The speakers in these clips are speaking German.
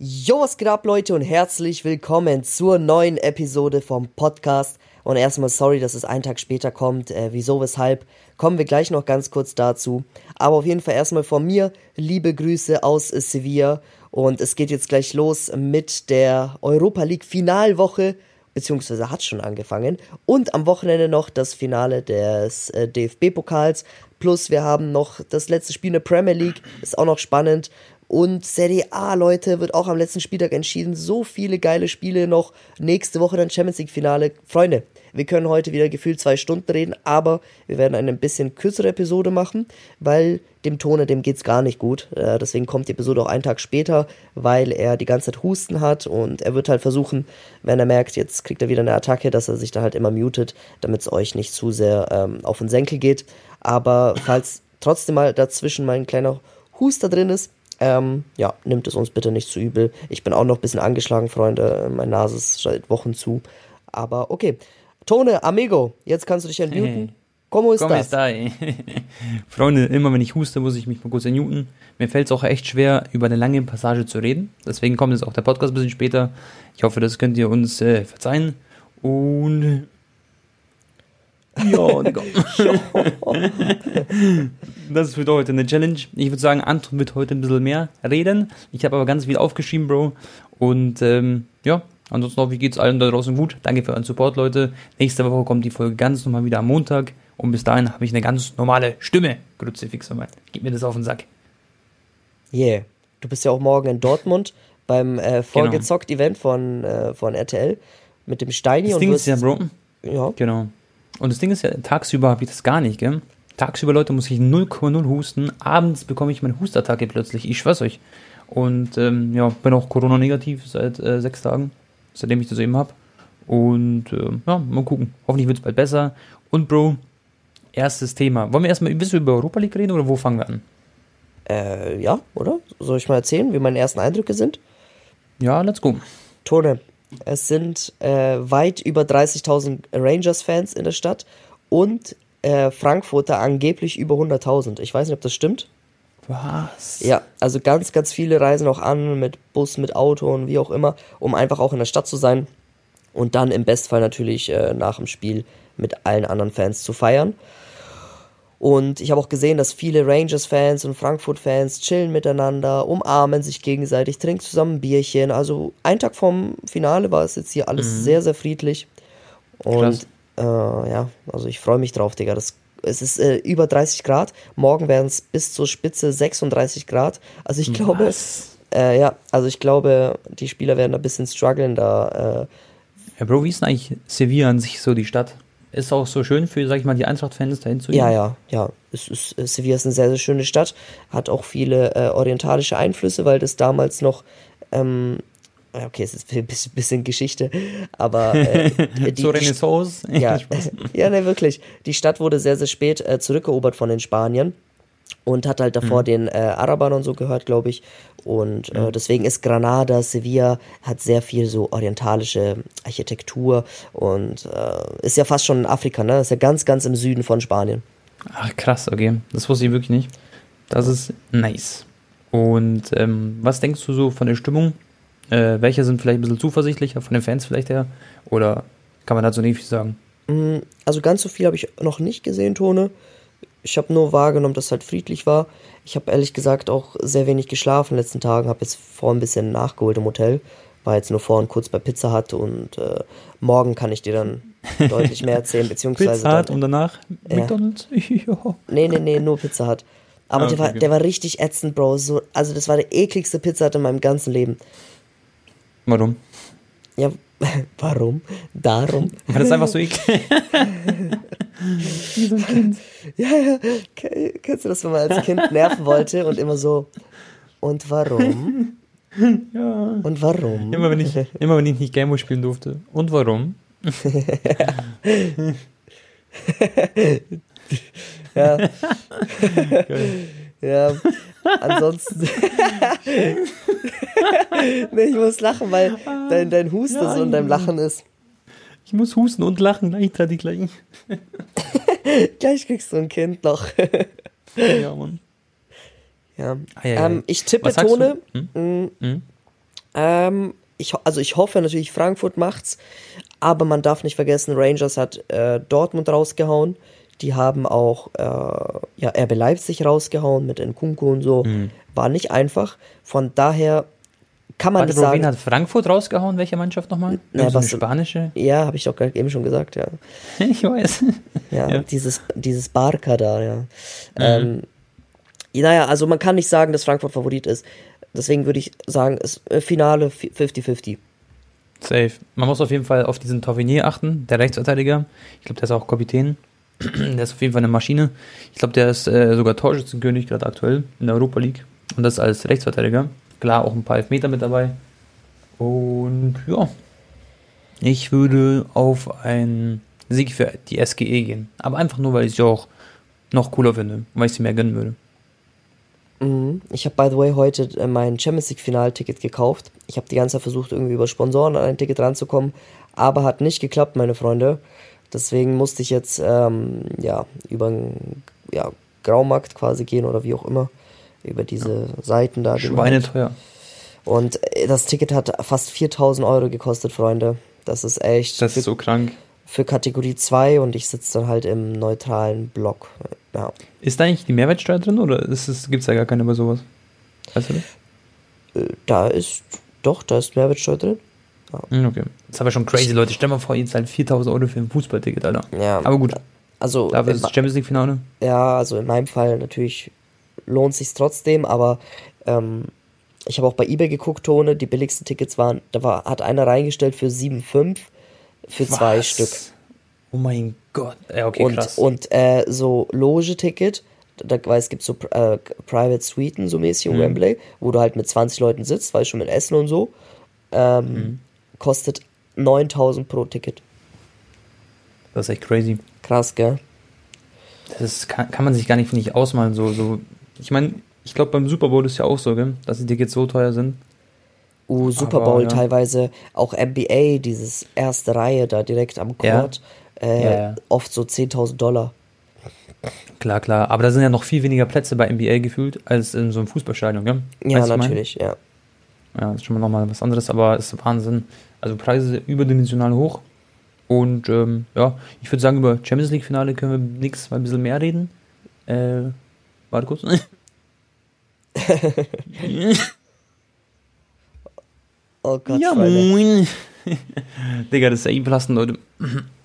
Jo, was geht ab, Leute, und herzlich willkommen zur neuen Episode vom Podcast. Und erstmal sorry, dass es einen Tag später kommt. Äh, wieso, weshalb? Kommen wir gleich noch ganz kurz dazu. Aber auf jeden Fall erstmal von mir liebe Grüße aus Sevilla. Und es geht jetzt gleich los mit der Europa League Finalwoche, beziehungsweise hat schon angefangen. Und am Wochenende noch das Finale des äh, DFB-Pokals. Plus wir haben noch das letzte Spiel in der Premier League, ist auch noch spannend. Und Serie A, Leute, wird auch am letzten Spieltag entschieden. So viele geile Spiele noch. Nächste Woche dann Champions League Finale. Freunde, wir können heute wieder gefühlt zwei Stunden reden, aber wir werden eine ein bisschen kürzere Episode machen, weil dem Tone, dem geht's gar nicht gut. Äh, deswegen kommt die Episode auch einen Tag später, weil er die ganze Zeit Husten hat und er wird halt versuchen, wenn er merkt, jetzt kriegt er wieder eine Attacke, dass er sich da halt immer mutet, damit es euch nicht zu sehr ähm, auf den Senkel geht. Aber falls trotzdem mal dazwischen mal ein kleiner Huster drin ist, ähm, ja, nimmt es uns bitte nicht zu übel. Ich bin auch noch ein bisschen angeschlagen, Freunde. Meine Nase ist seit Wochen zu. Aber okay. Tone, amigo, jetzt kannst du dich entmuten. Como ist das? Freunde, immer wenn ich huste, muss ich mich mal kurz entmuten. Mir fällt es auch echt schwer, über eine lange Passage zu reden. Deswegen kommt jetzt auch der Podcast ein bisschen später. Ich hoffe, das könnt ihr uns äh, verzeihen. Und ja, Digga. das wird heute eine Challenge. Ich würde sagen, Anton wird heute ein bisschen mehr reden. Ich habe aber ganz viel aufgeschrieben, Bro. Und ähm, ja, ansonsten auch, wie geht's allen da draußen gut? Danke für euren Support, Leute. Nächste Woche kommt die Folge ganz normal wieder am Montag. Und bis dahin habe ich eine ganz normale Stimme. Grüße fix nochmal. Gib mir das auf den Sack. Yeah. Du bist ja auch morgen in Dortmund beim äh, Vorgezockt-Event genau. von, äh, von RTL mit dem Steini. Das und Ding ist ja, Bro. Ja. Genau. Und das Ding ist ja, tagsüber habe ich das gar nicht, gell? Tagsüber, Leute, muss ich 0,0 husten. Abends bekomme ich meine Hustattacke plötzlich. Ich schwör's euch. Und ähm, ja, bin auch Corona-negativ seit äh, sechs Tagen, seitdem ich das eben habe. Und äh, ja, mal gucken. Hoffentlich wird es bald besser. Und Bro, erstes Thema. Wollen wir erstmal ein bisschen über Europa League reden oder wo fangen wir an? Äh, ja, oder? Soll ich mal erzählen, wie meine ersten Eindrücke sind? Ja, let's go. Tone, es sind äh, weit über 30.000 Rangers-Fans in der Stadt und äh, Frankfurter angeblich über 100.000. Ich weiß nicht, ob das stimmt. Was? Ja, also ganz, ganz viele reisen auch an mit Bus, mit Auto und wie auch immer, um einfach auch in der Stadt zu sein und dann im Bestfall natürlich äh, nach dem Spiel mit allen anderen Fans zu feiern. Und ich habe auch gesehen, dass viele Rangers-Fans und Frankfurt-Fans chillen miteinander, umarmen sich gegenseitig, trinken zusammen ein Bierchen. Also ein Tag vom Finale war es jetzt hier alles mhm. sehr, sehr friedlich. Und äh, ja, also ich freue mich drauf, Digga. Das, es ist äh, über 30 Grad. Morgen werden es bis zur Spitze 36 Grad. Also ich glaube, äh, ja, also ich glaube, die Spieler werden ein bisschen strugglen da. Äh. ja, Bro, wie ist denn eigentlich Sevilla an sich so die Stadt? Ist auch so schön für, sag ich mal, die Eintracht-Fans dahin zu gehen. Ja, ja, ja. Es ist, Sevilla ist eine sehr, sehr schöne Stadt, hat auch viele äh, orientalische Einflüsse, weil das damals noch, ähm, okay, es ist ein bisschen, bisschen Geschichte, aber äh, die, so Renaissance. Ja, ja, ne, wirklich. Die Stadt wurde sehr, sehr spät äh, zurückerobert von den Spaniern und hat halt davor mhm. den äh, Arabern und so gehört, glaube ich. Und äh, mhm. deswegen ist Granada, Sevilla, hat sehr viel so orientalische Architektur und äh, ist ja fast schon in Afrika, ne? Ist ja ganz, ganz im Süden von Spanien. Ach, krass, okay. Das wusste ich wirklich nicht. Das ist nice. Und ähm, was denkst du so von der Stimmung? Äh, welche sind vielleicht ein bisschen zuversichtlicher, von den Fans vielleicht her? Oder kann man dazu nicht viel sagen? Mm, also ganz so viel habe ich noch nicht gesehen, Tone. Ich habe nur wahrgenommen, dass es halt friedlich war. Ich habe ehrlich gesagt auch sehr wenig geschlafen in den letzten Tagen. Habe jetzt vor ein bisschen nachgeholt im Hotel. War jetzt nur vorhin kurz bei Pizza Hut und äh, morgen kann ich dir dann deutlich mehr erzählen. Beziehungsweise Pizza Hut und danach ja. McDonalds? ja. Nee, nee, nee, nur Pizza Hut. Aber okay, der, war, der war richtig ätzend, Bro. So, also das war der ekligste Pizza Hut in meinem ganzen Leben. Warum? Ja, warum? Darum. War das einfach so eklig? Wie so ein Kind. Ja, ja. Kennst du das, wenn man als Kind nerven wollte und immer so, und warum? Ja. Und warum? Immer wenn ich, immer wenn ich nicht Gameboy spielen durfte. Und warum? ja. Ja. Ansonsten. nee, ich muss lachen, weil dein, dein Husten ja, so in deinem Lachen ist. Ich muss husten und lachen gleichzeitig gleich. gleich kriegst du ein Kind noch. ja, Mann. Ja. Ah, ja, ja. Ähm, ich tippe Tone. Hm? Mm, hm? Ähm, ich, also ich hoffe natürlich, Frankfurt macht's, aber man darf nicht vergessen, Rangers hat äh, Dortmund rausgehauen. Die haben auch äh, ja, RB Leipzig rausgehauen mit Nkunku und so. Mhm. War nicht einfach. Von daher kann man Warte, nicht sagen. Wen hat Frankfurt rausgehauen? Welche Mannschaft nochmal? Ja, was, spanische? Ja, habe ich doch eben schon gesagt, ja. ich weiß. Ja, ja, dieses, dieses Barca da, ja. Mhm. Ähm, naja, also man kann nicht sagen, dass Frankfurt Favorit ist. Deswegen würde ich sagen, es äh, Finale 50-50. Safe. Man muss auf jeden Fall auf diesen Tauvinier achten, der Rechtsverteidiger. Ich glaube, der ist auch Kapitän. der ist auf jeden Fall eine Maschine. Ich glaube, der ist äh, sogar Torschützenkönig gerade aktuell in der Europa League. Und das als Rechtsverteidiger. Klar, auch ein paar Elfmeter mit dabei. Und ja, ich würde auf einen Sieg für die SGE gehen. Aber einfach nur, weil ich sie auch noch cooler finde, weil ich sie mehr gönnen würde. Mhm. Ich habe, by the way, heute äh, mein Champions League Finalticket gekauft. Ich habe die ganze Zeit versucht, irgendwie über Sponsoren an ein Ticket ranzukommen, aber hat nicht geklappt, meine Freunde. Deswegen musste ich jetzt ähm, ja, über einen ja, Graumarkt quasi gehen oder wie auch immer. Über diese ja. Seiten da. Schweineteuer. Und äh, das Ticket hat fast 4000 Euro gekostet, Freunde. Das ist echt. Das ist so krank. Für Kategorie 2 und ich sitze dann halt im neutralen Block. Ja. Ist da eigentlich die Mehrwertsteuer drin oder gibt es da gar keine bei sowas? Weißt du das? Äh, da ist, doch, da ist Mehrwertsteuer drin. Ja. Okay. Das ist aber schon crazy, Leute. Stell mal vor, ihr zahlt 4000 Euro für ein Fußballticket, Alter. Ja. Aber gut. Also. Dafür ist das Champions League-Finale. Ja, also in meinem Fall natürlich lohnt sich trotzdem, aber ähm, ich habe auch bei eBay geguckt, Tone, die billigsten Tickets waren, da war, hat einer reingestellt für 7,5 für Was? zwei Stück. Oh mein Gott. Ja, okay, und, krass. Und äh, so Loge-Ticket, da weiß es gibt so äh, Private Suiten so mäßig im mhm. Wembley, wo du halt mit 20 Leuten sitzt, weil schon mit Essen und so, ähm, mhm. Kostet 9000 pro Ticket. Das ist echt crazy. Krass, gell? Das ist, kann, kann man sich gar nicht, finde ich, ausmalen. So, so. Ich meine, ich glaube, beim Super Bowl ist ja auch so, gell? dass die Tickets so teuer sind. Uh, Super Bowl ja. teilweise, auch NBA, dieses erste Reihe da direkt am Court. Ja äh, ja, ja. oft so 10.000 Dollar. Klar, klar. Aber da sind ja noch viel weniger Plätze bei NBA gefühlt als in so einem Fußballstadion, gell? Ja, weißt natürlich, ja. Ja, das ist schon mal nochmal was anderes, aber es ist Wahnsinn. Also Preise überdimensional hoch. Und ähm, ja, ich würde sagen, über Champions League-Finale können wir nichts mal ein bisschen mehr reden. Äh, warte kurz. oh Gott, ja, moin. Digga, das ist ja eh belastend, Leute.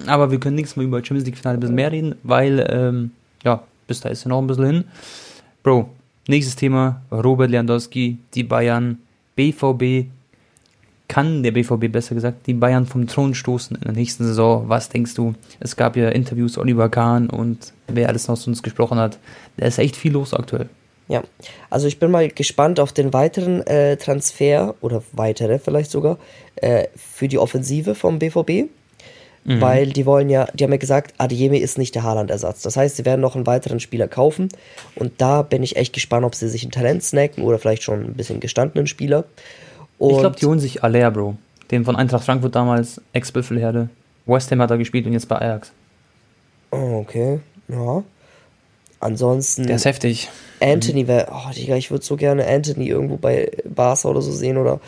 Aber wir können nichts mehr über Champions League Finale ein bisschen mehr reden, weil, ähm, ja, bis da ist ja noch ein bisschen hin. Bro, nächstes Thema: Robert Lewandowski, die Bayern, BVB. Kann der BVB besser gesagt die Bayern vom Thron stoßen in der nächsten Saison? Was denkst du? Es gab ja Interviews, Oliver Kahn und wer alles noch zu uns gesprochen hat. Da ist echt viel los aktuell. Ja, also ich bin mal gespannt auf den weiteren äh, Transfer oder weitere vielleicht sogar äh, für die Offensive vom BVB. Mhm. Weil die wollen ja, die haben ja gesagt, Adiemi ist nicht der Haaland-Ersatz. Das heißt, sie werden noch einen weiteren Spieler kaufen. Und da bin ich echt gespannt, ob sie sich ein Talent snacken oder vielleicht schon ein bisschen gestandenen Spieler. Und ich glaube, die holen sich Aller, Bro. Den von Eintracht Frankfurt damals, Ex-Büffelherde. West Ham hat er gespielt und jetzt bei Ajax. Oh, okay, ja. Ansonsten. Der ist heftig. Anthony wäre, oh Digga, ich würde so gerne Anthony irgendwo bei Barca oder so sehen oder.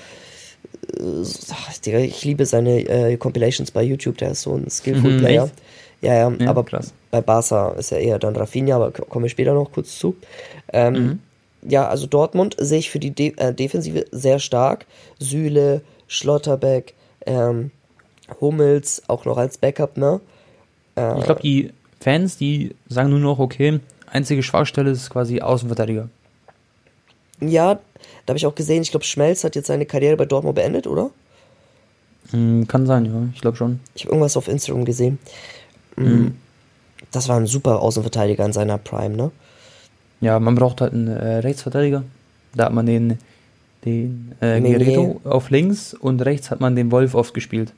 Digga, ich liebe seine äh, Compilations bei YouTube, der ist so ein skillful mhm, Player. Echt? Ja, ja, ja, aber krass. bei Barca ist er eher dann Rafinha, aber komme ich später noch kurz zu. Ähm, mhm. Ja, also Dortmund sehe ich für die De äh, Defensive sehr stark. Süle, Schlotterbeck, ähm, Hummels, auch noch als Backup, ne? Äh, ich glaube, die Fans, die sagen nur noch, okay, einzige Schwachstelle ist quasi Außenverteidiger. Ja, da habe ich auch gesehen, ich glaube, Schmelz hat jetzt seine Karriere bei Dortmund beendet, oder? Hm, kann sein, ja, ich glaube schon. Ich habe irgendwas auf Instagram gesehen. Hm, mhm. Das war ein super Außenverteidiger in seiner Prime, ne? Ja, man braucht halt einen äh, Rechtsverteidiger. Da hat man den, den äh, Guerrero auf links und rechts hat man den Wolf oft gespielt.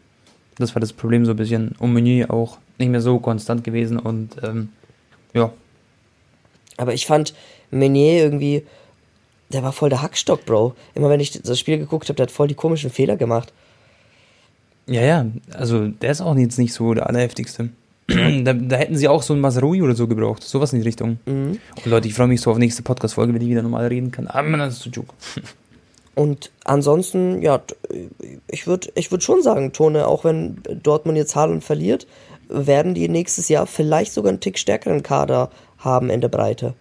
Das war das Problem so ein bisschen. Und Meunier auch nicht mehr so konstant gewesen und ähm, ja, aber ich fand Meunier irgendwie, der war voll der Hackstock, Bro. Immer wenn ich das Spiel geguckt habe, der hat voll die komischen Fehler gemacht. Ja, ja, also der ist auch jetzt nicht so der allerheftigste. da, da, hätten sie auch so einen Masarui oder so gebraucht. Sowas in die Richtung. Mhm. Und Leute, ich freue mich so auf nächste Podcast-Folge, wenn ich wieder normal reden kann. Aber das ist zu Joke. und ansonsten, ja, ich würde ich würd schon sagen, Tone, auch wenn Dortmund jetzt Haaland verliert, werden die nächstes Jahr vielleicht sogar einen Tick stärkeren Kader haben in der Breite.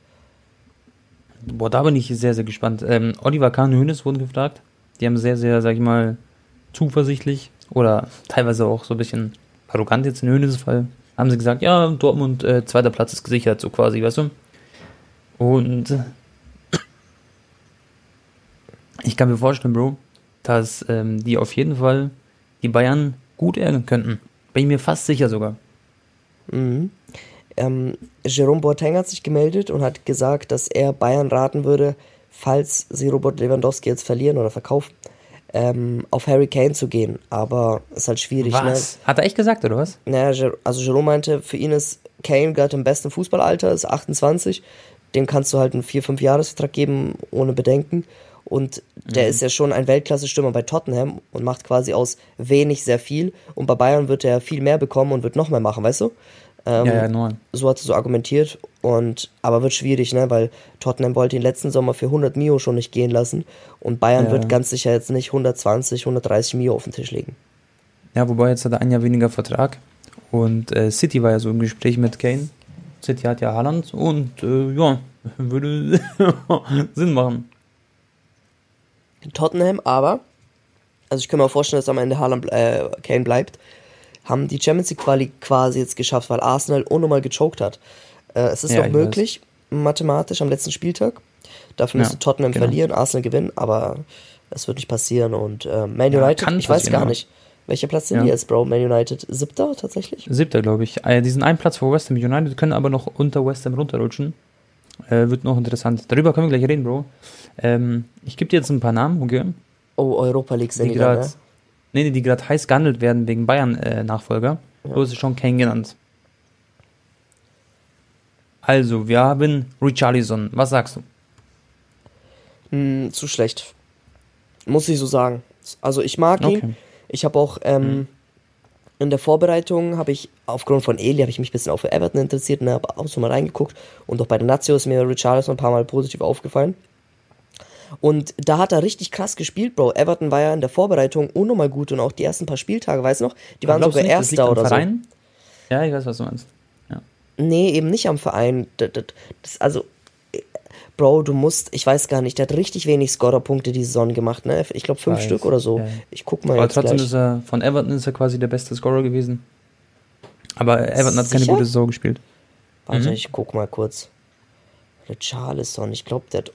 Boah, da bin ich sehr, sehr gespannt. Ähm, Oliver Kahn und Hönes wurden gefragt. Die haben sehr, sehr, sag ich mal, zuversichtlich oder teilweise auch so ein bisschen arrogant jetzt in Hönes Fall, haben sie gesagt, ja, Dortmund, äh, zweiter Platz ist gesichert, so quasi, weißt du? Und ich kann mir vorstellen, Bro, dass ähm, die auf jeden Fall die Bayern gut ärgern könnten. Bin ich mir fast sicher sogar. Mhm. Ähm, Jerome Boateng hat sich gemeldet und hat gesagt, dass er Bayern raten würde, falls sie Robert Lewandowski jetzt verlieren oder verkaufen, ähm, auf Harry Kane zu gehen. Aber ist halt schwierig. Ne? Was? Ne? Hat er echt gesagt, oder was? Naja, also Jerome meinte, für ihn ist Kane gerade im besten Fußballalter, ist 28. Dem kannst du halt einen 4-5-Jahres-Vertrag geben, ohne Bedenken. Und der mhm. ist ja schon ein Weltklasse-Stürmer bei Tottenham und macht quasi aus wenig sehr viel. Und bei Bayern wird er viel mehr bekommen und wird noch mehr machen, weißt du? Ähm, ja, ja, neun. So hat er so argumentiert. Und, aber wird schwierig, ne? Weil Tottenham wollte ihn letzten Sommer für 100 Mio schon nicht gehen lassen. Und Bayern ja. wird ganz sicher jetzt nicht 120, 130 Mio auf den Tisch legen. Ja, wobei jetzt hat er ein Jahr weniger Vertrag. Und äh, City war ja so im Gespräch mit Kane. City hat ja Haaland und äh, ja, würde Sinn machen. Tottenham, aber, also ich kann mir vorstellen, dass am Ende Haaland, äh, Kane bleibt, haben die Champions League Quali quasi jetzt geschafft, weil Arsenal unnormal gechoked hat. Äh, es ist ja, noch möglich, weiß. mathematisch am letzten Spieltag. Dafür müsste ja, Tottenham genau. verlieren, Arsenal gewinnen, aber es wird nicht passieren. Und äh, Man United, ja, ich weiß gar nicht. Welcher Platz sind ja. die jetzt, Bro? Man United siebter tatsächlich? Siebter, glaube ich. Äh, die sind ein Platz vor West Ham United, können aber noch unter West Ham runterrutschen. Äh, wird noch interessant. Darüber können wir gleich reden, Bro. Ähm, ich gebe dir jetzt ein paar Namen, okay? Oh, Europa League sind die gerade. Ne? Nee, nee, die gerade heiß gehandelt werden wegen Bayern-Nachfolger. Äh, ja. Ist es schon Kane genannt. Also, wir haben Richarlison. Was sagst du? Hm, zu schlecht. Muss ich so sagen. Also, ich mag okay. ihn. Ich habe auch ähm, mhm. in der Vorbereitung habe ich aufgrund von Eli habe ich mich ein bisschen auf Everton interessiert und habe auch so mal reingeguckt und auch bei der Nazio ist mir Richarlison ein paar Mal positiv aufgefallen. Und da hat er richtig krass gespielt, Bro. Everton war ja in der Vorbereitung unnormal gut und auch die ersten paar Spieltage, weißt du noch? Die waren sogar nicht, Erster oder Verein? so. Ja, ich weiß, was du meinst. Ja. Nee, eben nicht am Verein. Das, das, also, Bro, du musst, ich weiß gar nicht, der hat richtig wenig Scorerpunkte die Saison gemacht, ne? Ich glaube fünf weiß. Stück oder so. Ja. Ich guck mal Aber jetzt trotzdem gleich. ist er, von Everton ist er quasi der beste Scorer gewesen. Aber Everton hat Sicher? keine gute Saison gespielt. Warte, mhm. ich guck mal kurz. Richarlison, ich glaube, der hat.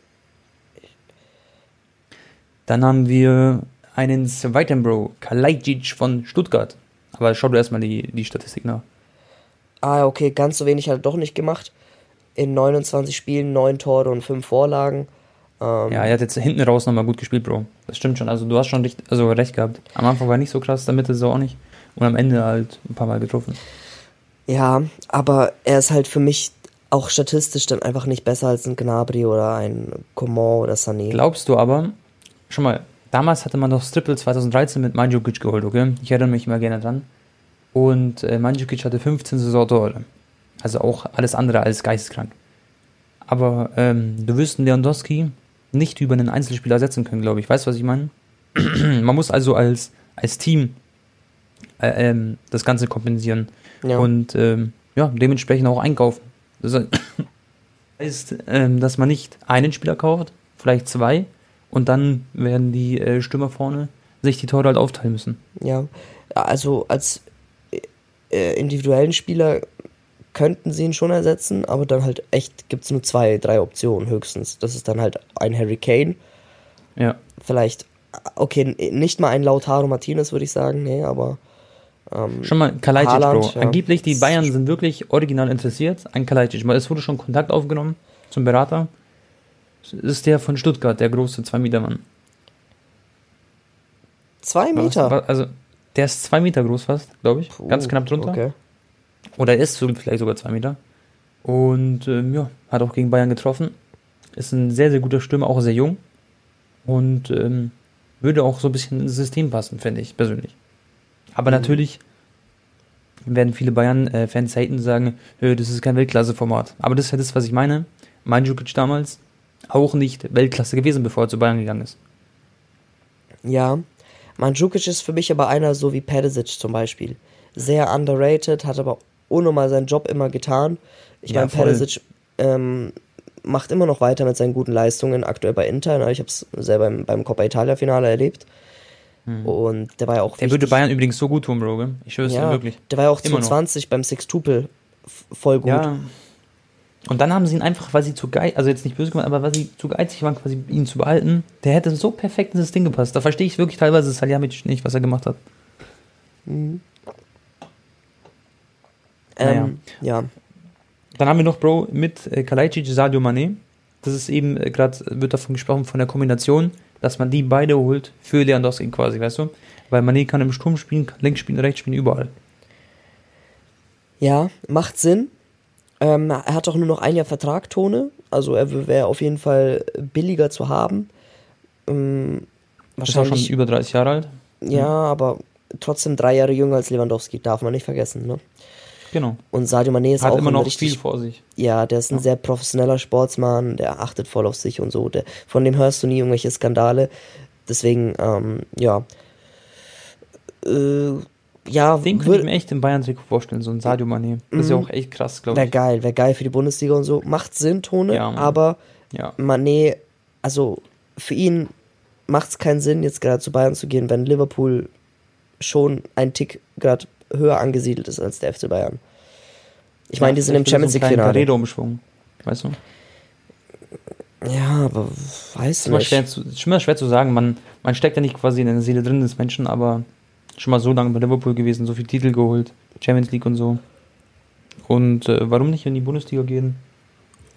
Dann haben wir einen zweiten Bro, Kalajdzic von Stuttgart. Aber schau du erstmal die, die Statistik nach. Ah, okay, ganz so wenig hat er doch nicht gemacht in 29 Spielen 9 Tore und 5 Vorlagen. Ähm, ja, er hat jetzt hinten raus nochmal gut gespielt, Bro. Das stimmt schon. Also du hast schon recht, also recht gehabt. Am Anfang war nicht so krass, damit ist er auch nicht. Und am Ende halt ein paar Mal getroffen. Ja, aber er ist halt für mich auch statistisch dann einfach nicht besser als ein Gnabry oder ein Coman oder Sané. Glaubst du aber, schon mal, damals hatte man doch Strippel 2013 mit Mandzukic geholt, okay? Ich erinnere mich immer gerne dran. Und äh, Mandzukic hatte 15 Saisontore. Also auch alles andere als geisteskrank. Aber ähm, du wirst einen Lewandowski nicht über einen Einzelspieler ersetzen können, glaube ich. Weißt du, was ich meine? Man muss also als, als Team äh, ähm, das Ganze kompensieren. Ja. Und ähm, ja, dementsprechend auch einkaufen. Das heißt, ähm, dass man nicht einen Spieler kauft, vielleicht zwei, und dann werden die äh, Stürmer vorne sich die Tore halt aufteilen müssen. Ja, also als äh, individuellen Spieler könnten sie ihn schon ersetzen, aber dann halt echt gibt es nur zwei, drei Optionen höchstens. Das ist dann halt ein Harry Kane. Ja. Vielleicht, okay, nicht mal ein Lautaro Martinez, würde ich sagen, nee, aber. Ähm, schon mal Kalajdzic, Bro. Ja. Angeblich, die Bayern sind wirklich original interessiert an Kalajdzic, weil es wurde schon Kontakt aufgenommen zum Berater. Das ist der von Stuttgart, der große 2-Meter-Mann. Zwei Meter? Also, der ist zwei Meter groß fast, glaube ich. Puh, Ganz knapp drunter. Okay. Oder ist vielleicht sogar zwei Meter. Und ähm, ja, hat auch gegen Bayern getroffen. Ist ein sehr, sehr guter Stürmer, auch sehr jung. Und ähm, würde auch so ein bisschen ins System passen, finde ich persönlich. Aber mhm. natürlich werden viele Bayern-Fans haten und sagen, das ist kein Weltklasse-Format. Aber das ist ja das, was ich meine. Mandzukic damals auch nicht Weltklasse gewesen, bevor er zu Bayern gegangen ist. Ja, Mandzukic ist für mich aber einer so wie Pedicic zum Beispiel. Sehr underrated, hat aber unnormal seinen Job immer getan. Ich ja, meine, Pedicic ähm, macht immer noch weiter mit seinen guten Leistungen, aktuell bei Inter. Ne? Ich habe es selber beim, beim Coppa Italia-Finale erlebt. Hm. Und der war ja auch. Der wichtig. würde Bayern übrigens so gut tun, Bro. Ich schwöre es ja, dir wirklich. Der war ja auch 2020 beim Sextupel voll gut. Ja. Und dann haben sie ihn einfach, weil sie zu geizig, also jetzt nicht böse gemacht, aber weil sie zu geizig waren, quasi ihn zu behalten, der hätte so perfekt in das Ding gepasst. Da verstehe ich wirklich teilweise Salihamidzic nicht, was er gemacht hat. Mhm. Ähm, ja. Dann haben wir noch, Bro, mit äh, Kalajdzic, Sadio Mane. Das ist eben, äh, gerade wird davon gesprochen, von der Kombination, dass man die beide holt für Lewandowski quasi, weißt du? Weil Mane kann im Sturm spielen, kann links spielen, rechts spielen, überall. Ja, macht Sinn. Ähm, er hat auch nur noch ein Jahr Vertrag, Tone. Also er wäre auf jeden Fall billiger zu haben. Ähm, wahrscheinlich ist schon über 30 Jahre alt. Ja, mhm. aber trotzdem drei Jahre jünger als Lewandowski, darf man nicht vergessen. Ne? Genau. Und Sadio Mané ist Hat auch immer noch richtig, viel vor sich. Ja, der ist ein ja. sehr professioneller Sportsmann, der achtet voll auf sich und so. Der, von dem hörst du nie irgendwelche Skandale. Deswegen, ähm, ja. Äh, ja, Den könnte ich mir echt im Bayern-Trikot vorstellen, so ein Sadio Mané. Das ist ja mhm. auch echt krass, glaube ich. Wäre geil, wäre geil für die Bundesliga und so. Macht Sinn, Tone, ja, aber ja. Mané, also für ihn macht es keinen Sinn, jetzt gerade zu Bayern zu gehen, wenn Liverpool schon ein Tick gerade höher angesiedelt ist als der FC Bayern. Ich ja, meine, die sind im Champions League-Finale. umschwung weißt du? Ja, aber weiß nicht. Schwer zu, schon mal schwer zu sagen. Man, man steckt ja nicht quasi in der Seele drin des Menschen, aber schon mal so lange bei Liverpool gewesen, so viele Titel geholt, Champions League und so. Und äh, warum nicht in die Bundesliga gehen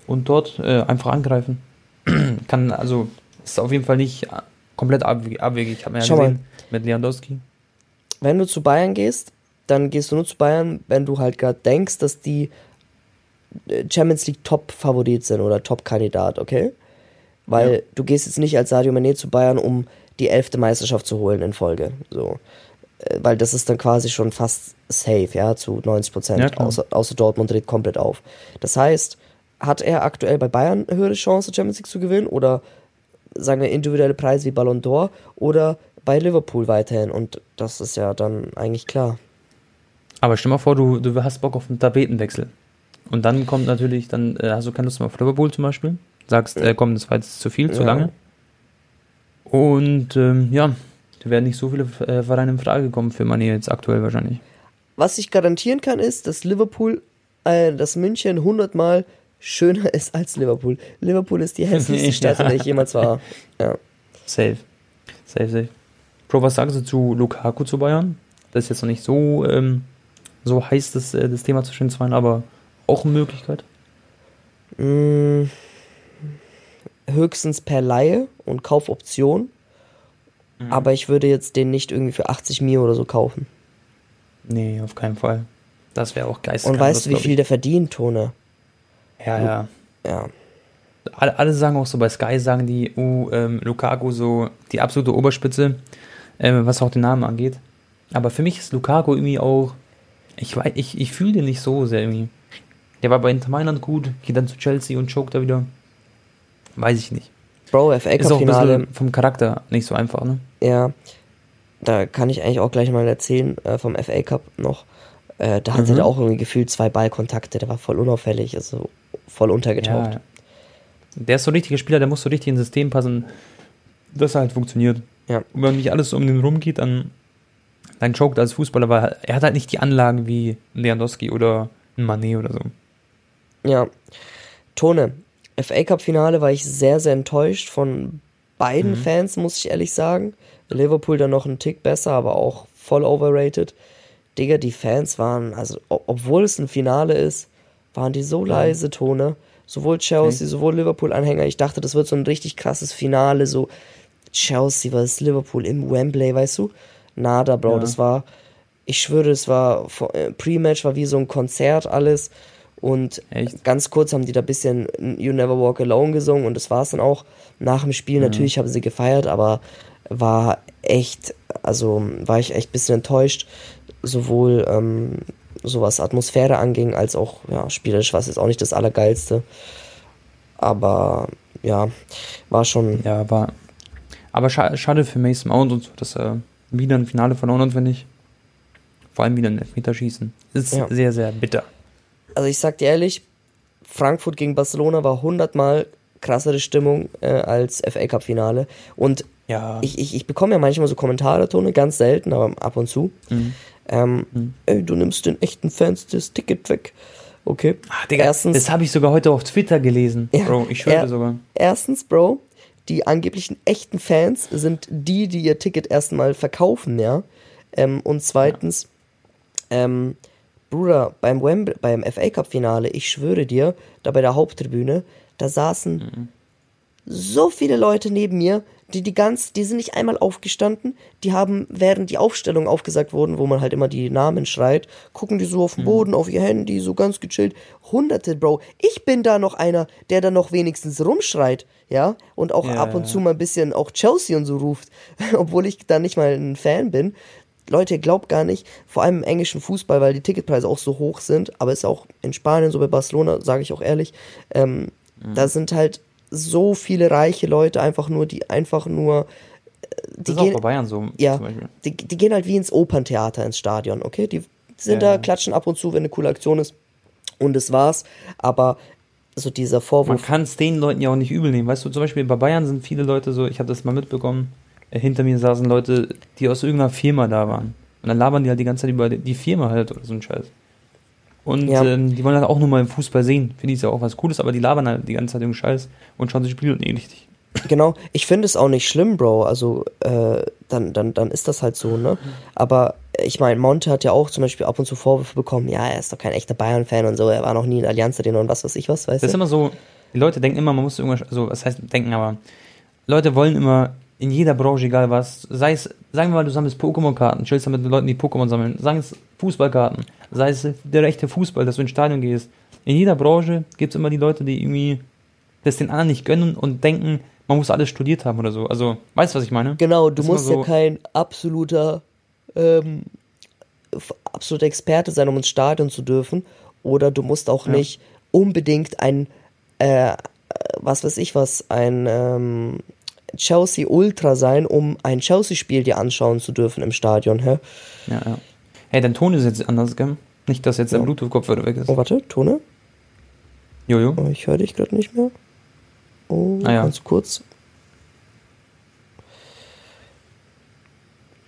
und dort äh, einfach angreifen? Kann, also, ist auf jeden Fall nicht komplett abwegig. Ich habe mir ja Schau gesehen mal. mit Lewandowski. Wenn du zu Bayern gehst, dann gehst du nur zu Bayern, wenn du halt gerade denkst, dass die äh, Champions League Top-Favorit sind oder Top-Kandidat, okay? Weil ja. du gehst jetzt nicht als Sadio Mané zu Bayern, um die elfte Meisterschaft zu holen in Folge. So. Äh, weil das ist dann quasi schon fast safe, ja, zu 90 Prozent. Ja, außer, außer Dortmund dreht komplett auf. Das heißt, hat er aktuell bei Bayern eine höhere Chance, Champions League zu gewinnen? Oder sagen wir individuelle Preise wie Ballon d'Or? Oder bei Liverpool weiterhin? Und das ist ja dann eigentlich klar. Aber stell mal vor, du, du hast Bock auf einen Tapetenwechsel. Und dann kommt natürlich, dann äh, hast du keine Lust mehr auf Liverpool zum Beispiel. Sagst, äh, komm, das war jetzt zu viel, zu ja. lange. Und ähm, ja, da werden nicht so viele äh, Vereine in Frage kommen für Mani jetzt aktuell wahrscheinlich. Was ich garantieren kann, ist, dass Liverpool, äh, dass München hundertmal schöner ist als Liverpool. Liverpool ist die hässlichste Stadt, in der ich jemals war. Ja. Safe. Safe, safe. Bro, was sagst du zu Lukaku zu Bayern? Das ist jetzt noch nicht so, ähm, so heiß, das, äh, das Thema zwischen den zwei, aber auch eine Möglichkeit? Mm, höchstens per Laie und Kaufoption. Mhm. Aber ich würde jetzt den nicht irgendwie für 80 Mio oder so kaufen. Nee, auf keinen Fall. Das wäre auch geistig. Und weißt du, wie viel der verdient, Tone? Ja, ja. Ja. Alle, alle sagen auch so, bei Sky sagen die, uh, ähm, Lukaku so die absolute Oberspitze, ähm, was auch den Namen angeht. Aber für mich ist Lukaku irgendwie auch, ich weiß, ich, ich fühle den nicht so sehr irgendwie. Der war bei Inter Mailand gut, geht dann zu Chelsea und choked da wieder. Weiß ich nicht. Bro, FA Cup Finale. vom Charakter nicht so einfach, ne? Ja. Da kann ich eigentlich auch gleich mal erzählen äh, vom FA Cup noch. Äh, da hatte mhm. er auch irgendwie gefühlt zwei Ballkontakte, der war voll unauffällig, also voll untergetaucht. Ja. Der ist so ein richtiger Spieler, der muss so richtig ins System passen, dass er halt funktioniert. Ja. Und wenn nicht alles um den rum geht, dann, dann choked als Fußballer, weil er hat halt nicht die Anlagen wie Lewandowski oder ein Manet oder so. Ja. Tone, FA Cup Finale war ich sehr, sehr enttäuscht von beiden mhm. Fans, muss ich ehrlich sagen. Liverpool dann noch einen Tick besser, aber auch voll overrated. Digga, die Fans waren, also obwohl es ein Finale ist, waren die so leise, Tone. Sowohl Chelsea, okay. sowohl Liverpool-Anhänger. Ich dachte, das wird so ein richtig krasses Finale, so Chelsea versus Liverpool im Wembley, weißt du? Nada, Bro, ja. das war, ich schwöre, es war, äh, Pre-Match war wie so ein Konzert alles. Und Echt? ganz kurz haben die da ein bisschen You Never Walk Alone gesungen und das war es dann auch. Nach dem Spiel mhm. natürlich haben sie gefeiert, aber war echt, also war ich echt ein bisschen enttäuscht, sowohl ähm, so was Atmosphäre anging, als auch ja, spielerisch war es jetzt auch nicht das Allergeilste. Aber ja, war schon. Ja, war, Aber scha schade für Mason Mount und so, dass er wieder ein Finale verloren hat, finde ich. Vor allem wieder ein Elfmeterschießen. Ist ja. sehr, sehr bitter. Also ich sag dir ehrlich, Frankfurt gegen Barcelona war hundertmal krassere Stimmung äh, als FA Cup Finale. Und ja. ich, ich, ich bekomme ja manchmal so Kommentare, Tone, ganz selten, aber ab und zu. Mhm. Ähm, mhm. Ey, du nimmst den echten Fans das Ticket weg. Okay. Ach, Digga, erstens, das habe ich sogar heute auf Twitter gelesen. Ja, Bro, ich schwöre er, sogar. Erstens, Bro, die angeblichen echten Fans sind die, die ihr Ticket erstmal verkaufen, ja. Ähm, und zweitens, ja. ähm, Bruder, beim, Wembley, beim FA Cup Finale, ich schwöre dir, da bei der Haupttribüne, da saßen mhm. so viele Leute neben mir, die die ganz, die sind nicht einmal aufgestanden, die haben, während die Aufstellungen aufgesagt wurden, wo man halt immer die Namen schreit, gucken die so auf den mhm. Boden, mhm. auf ihr Handy, so ganz gechillt. Hunderte, Bro. Ich bin da noch einer, der da noch wenigstens rumschreit, ja, und auch ja, ab und zu mal ein bisschen auch Chelsea und so ruft, obwohl ich da nicht mal ein Fan bin. Leute, glaubt gar nicht, vor allem im englischen Fußball, weil die Ticketpreise auch so hoch sind, aber ist auch in Spanien, so bei Barcelona, sage ich auch ehrlich, ähm, mhm. da sind halt so viele reiche Leute einfach nur, die einfach nur. Äh, die das ist gehen, auch bei Bayern so. Ja, die, die gehen halt wie ins Operntheater, ins Stadion, okay? Die sind ja. da, klatschen ab und zu, wenn eine coole Aktion ist. Und das war's. Aber so dieser Vorwurf. Man kann es den Leuten ja auch nicht übel nehmen. Weißt du, zum Beispiel bei Bayern sind viele Leute so, ich habe das mal mitbekommen, hinter mir saßen Leute, die aus irgendeiner Firma da waren. Und dann labern die halt die ganze Zeit über die Firma halt oder so ein Scheiß. Und ja. ähm, die wollen halt auch nur mal im Fußball sehen. Finde ich ja auch was Cooles, aber die labern halt die ganze Zeit irgendeinen Scheiß und schauen sich Spiele eh nicht. Genau, ich finde es auch nicht schlimm, Bro. Also, äh, dann, dann, dann ist das halt so, ne? Aber ich meine, Monte hat ja auch zum Beispiel ab und zu Vorwürfe bekommen, ja, er ist doch kein echter Bayern-Fan und so, er war noch nie in Allianz drin und was weiß ich was, weißt du? Das ist immer so, die Leute denken immer, man muss irgendwas, also, was heißt denken, aber Leute wollen immer in jeder Branche, egal was, sei es, sagen wir mal, du sammelst Pokémon-Karten, chillst mit Leuten, die Pokémon sammeln, sagen es Fußballkarten, sei es der rechte Fußball, dass du ins Stadion gehst. In jeder Branche gibt es immer die Leute, die irgendwie das den anderen nicht gönnen und denken, man muss alles studiert haben oder so. Also, weißt du, was ich meine? Genau, du musst so ja kein absoluter, ähm, absoluter Experte sein, um ins Stadion zu dürfen. Oder du musst auch ja. nicht unbedingt ein, äh, was weiß ich was, ein, ähm, Chelsea Ultra sein, um ein Chelsea-Spiel dir anschauen zu dürfen im Stadion, hä? Ja, ja. Hey, dein Ton ist jetzt anders, gell? Nicht, dass jetzt ja. der Bluetooth-Kopfhörer weg ist. Oh, warte, Tone? Jojo. Oh, ich höre dich gerade nicht mehr. Oh, ah, ja. ganz kurz.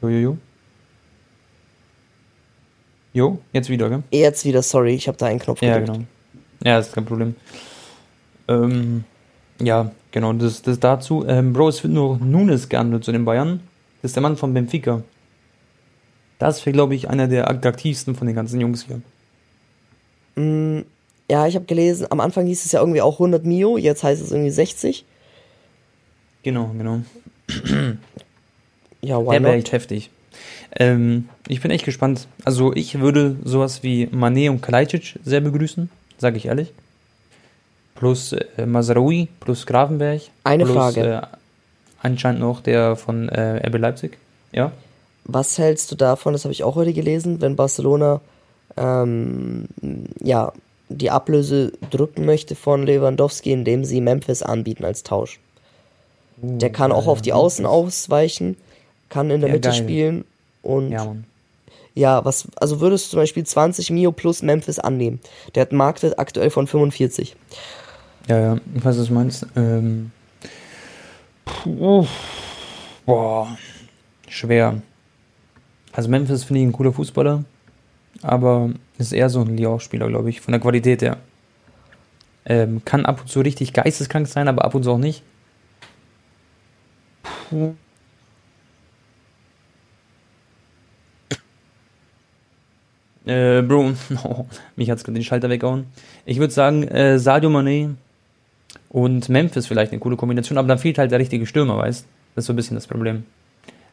Jojojo. Jo, jetzt wieder, gell? Jetzt wieder, sorry, ich habe da einen Knopf gedrückt. Ja, genau. Ja, ist kein Problem. Ähm, ja, genau, das, das dazu. Ähm, Bro, es wird nur Nunes gehandelt zu den Bayern. Das ist der Mann von Benfica. Das wäre, glaube ich, einer der attraktivsten von den ganzen Jungs hier. Mm, ja, ich habe gelesen, am Anfang hieß es ja irgendwie auch 100 Mio, jetzt heißt es irgendwie 60. Genau, genau. ja, why Der wäre echt heftig. Ähm, ich bin echt gespannt. Also ich würde sowas wie Manet und Kalajdzic sehr begrüßen, sage ich ehrlich plus äh, Masraoui, plus Grafenberg. Eine plus, Frage. Äh, anscheinend noch der von äh, RB Leipzig. Ja. Was hältst du davon, das habe ich auch heute gelesen, wenn Barcelona ähm, ja, die Ablöse drücken möchte von Lewandowski, indem sie Memphis anbieten als Tausch? Uh, der kann auch auf die Außen ausweichen, kann in der ja, Mitte geil. spielen und ja, Mann. ja, was, also würdest du zum Beispiel 20 Mio plus Memphis annehmen? Der hat einen Marktwert aktuell von 45. Ja, ja, ich weiß, was du meinst. Ähm, puh, boah, schwer. Also Memphis finde ich ein cooler Fußballer, aber ist eher so ein Lyon-Spieler, glaube ich, von der Qualität her. Ähm, kann ab und zu richtig geisteskrank sein, aber ab und zu auch nicht. Puh. Äh, Bro, oh, mich hat's gerade den Schalter weggehauen. Ich würde sagen, äh, Sadio Mané und Memphis vielleicht eine coole Kombination, aber dann fehlt halt der richtige Stürmer, weißt Das ist so ein bisschen das Problem.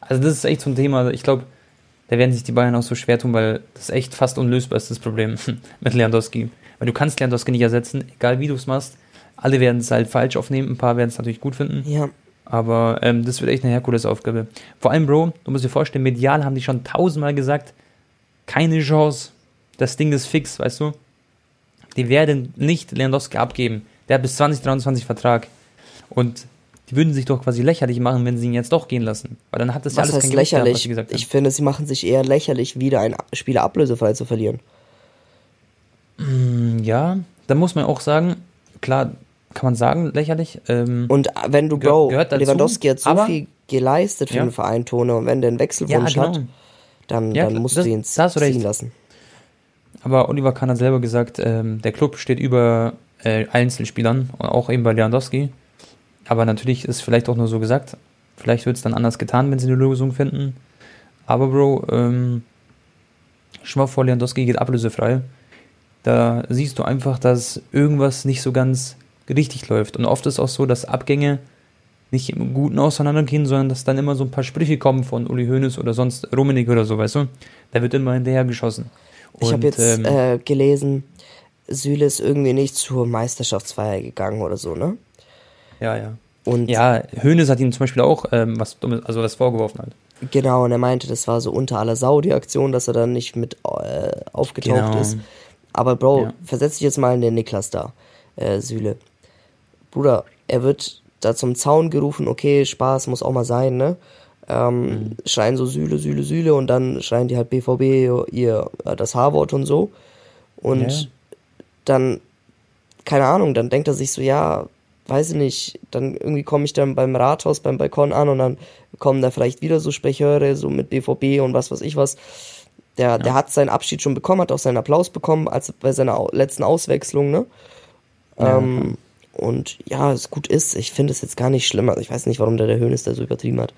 Also das ist echt so ein Thema, ich glaube, da werden sich die Bayern auch so schwer tun, weil das echt fast unlösbar ist, das Problem mit Lewandowski. Weil du kannst Lewandowski nicht ersetzen, egal wie du es machst. Alle werden es halt falsch aufnehmen, ein paar werden es natürlich gut finden. Ja. Aber ähm, das wird echt eine Herkulesaufgabe. Vor allem, Bro, du musst dir vorstellen, medial haben die schon tausendmal gesagt, keine Chance. Das Ding ist fix, weißt du? Die werden nicht Lewandowski abgeben. Der hat bis 2023 Vertrag. Und die würden sich doch quasi lächerlich machen, wenn sie ihn jetzt doch gehen lassen. Weil dann hat das was ja alles heißt kein lächerlich. Gehabt, ich finde, sie machen sich eher lächerlich, wieder einen Spieler ablösefrei zu verlieren. Mm, ja, da muss man auch sagen, klar, kann man sagen, lächerlich. Ähm, und wenn du, Bro, Lewandowski hat so viel geleistet für ja. den Verein, Tone, und wenn der einen Wechselwunsch ja, genau. hat, dann, ja, dann musst das, du ihn ziehen recht. lassen. Aber Oliver Kahn hat selber gesagt, ähm, der Club steht über äh, Einzelspielern, auch eben bei Lewandowski. Aber natürlich ist vielleicht auch nur so gesagt. Vielleicht wird es dann anders getan, wenn sie eine Lösung finden. Aber Bro, ähm, schon vor Lewandowski geht ablösefrei. Da siehst du einfach, dass irgendwas nicht so ganz richtig läuft. Und oft ist auch so, dass Abgänge nicht im Guten auseinandergehen, sondern dass dann immer so ein paar Sprüche kommen von Uli Hoeneß oder sonst Romanik oder so, weißt du? Da wird immer hinterher geschossen. Und, ich habe jetzt ähm, äh, gelesen, Süle ist irgendwie nicht zur Meisterschaftsfeier gegangen oder so, ne? Ja, ja. Und ja, Hoeneß hat ihm zum Beispiel auch ähm, was also was vorgeworfen halt. Genau, und er meinte, das war so unter aller Sau die Aktion, dass er dann nicht mit äh, aufgetaucht genau. ist. Aber Bro, ja. versetz dich jetzt mal in den Niklas da, äh, Süle. Bruder, er wird da zum Zaun gerufen, okay, Spaß muss auch mal sein, ne? Ähm, mhm. Schreien so Süle, Süle, Süle und dann schreien die halt BVB ihr äh, das H-Wort und so. Und ja. Dann, keine Ahnung, dann denkt er sich so, ja, weiß ich nicht, dann irgendwie komme ich dann beim Rathaus, beim Balkon an und dann kommen da vielleicht wieder so Sprecheure, so mit BVB und was weiß ich was. Der, ja. der hat seinen Abschied schon bekommen, hat auch seinen Applaus bekommen, als bei seiner letzten Auswechslung, ne? Ja, ähm, und ja, es gut ist. Ich finde es jetzt gar nicht schlimm. Also ich weiß nicht, warum der, der Höhnes da so übertrieben hat.